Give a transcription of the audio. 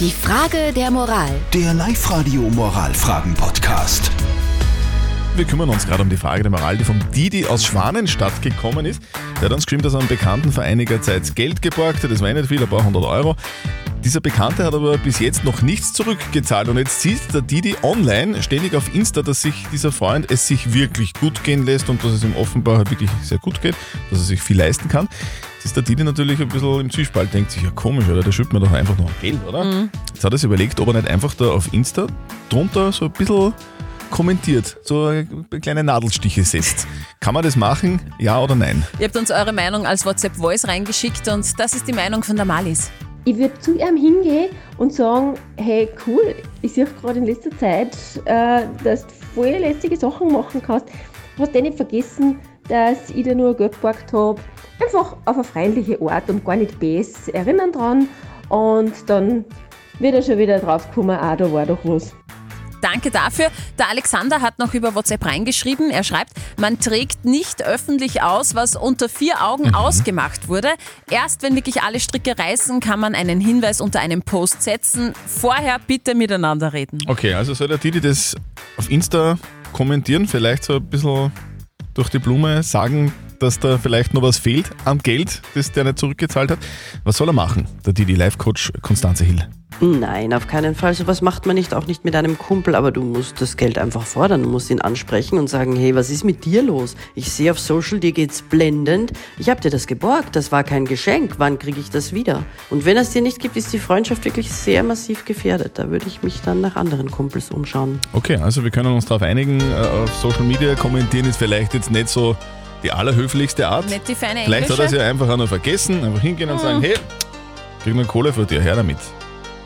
Die Frage der Moral. Der Live-Radio Moralfragen-Podcast. Wir kümmern uns gerade um die Frage der Moral, die vom Didi aus Schwanenstadt gekommen ist. Der hat uns geschrieben, dass er einem Bekannten vor einiger Zeit Geld geborgt hat. Das war nicht viel, ein paar hundert Euro. Dieser Bekannte hat aber bis jetzt noch nichts zurückgezahlt und jetzt sieht der Didi online ständig auf Insta, dass sich dieser Freund es sich wirklich gut gehen lässt und dass es ihm offenbar halt wirklich sehr gut geht, dass er sich viel leisten kann. Jetzt ist der Didi natürlich ein bisschen im Zwiespalt, denkt sich, ja komisch, oder? Der schüttet mir doch einfach noch Geld, oder? Jetzt hat er sich überlegt, ob er nicht einfach da auf Insta drunter so ein bisschen kommentiert, so kleine Nadelstiche setzt. Kann man das machen, ja oder nein? Ihr habt uns eure Meinung als WhatsApp-Voice reingeschickt und das ist die Meinung von der Malis. Ich würde zu ihm hingehen und sagen, hey cool, ich sehe gerade in letzter Zeit, äh, dass du voll lästige Sachen machen kannst. Hast du nicht vergessen, dass ich dir nur Geld geborgt habe. Einfach auf eine freundliche Art und gar nicht bes erinnern dran. Und dann wird er schon wieder draufkommen, ah, da war doch was. Danke dafür. Der Alexander hat noch über WhatsApp reingeschrieben. Er schreibt, man trägt nicht öffentlich aus, was unter vier Augen ausgemacht wurde. Erst wenn wirklich alle Stricke reißen, kann man einen Hinweis unter einem Post setzen. Vorher bitte miteinander reden. Okay, also soll der Didi das auf Insta kommentieren, vielleicht so ein bisschen durch die Blume sagen, dass da vielleicht noch was fehlt an Geld, das der nicht zurückgezahlt hat. Was soll er machen, der Didi Life-Coach Konstanze Hill? Nein, auf keinen Fall. Sowas macht man nicht, auch nicht mit einem Kumpel, aber du musst das Geld einfach fordern. Du musst ihn ansprechen und sagen, hey, was ist mit dir los? Ich sehe auf Social, dir geht's blendend. Ich habe dir das geborgt, das war kein Geschenk. Wann kriege ich das wieder? Und wenn es dir nicht gibt, ist die Freundschaft wirklich sehr massiv gefährdet. Da würde ich mich dann nach anderen Kumpels umschauen. Okay, also wir können uns darauf einigen, äh, auf Social Media kommentieren ist vielleicht jetzt nicht so die allerhöflichste Art. Nicht die feine Vielleicht hat er Englische. sich einfach auch noch vergessen, einfach hingehen und sagen, hey, krieg noch Kohle für dir, her damit.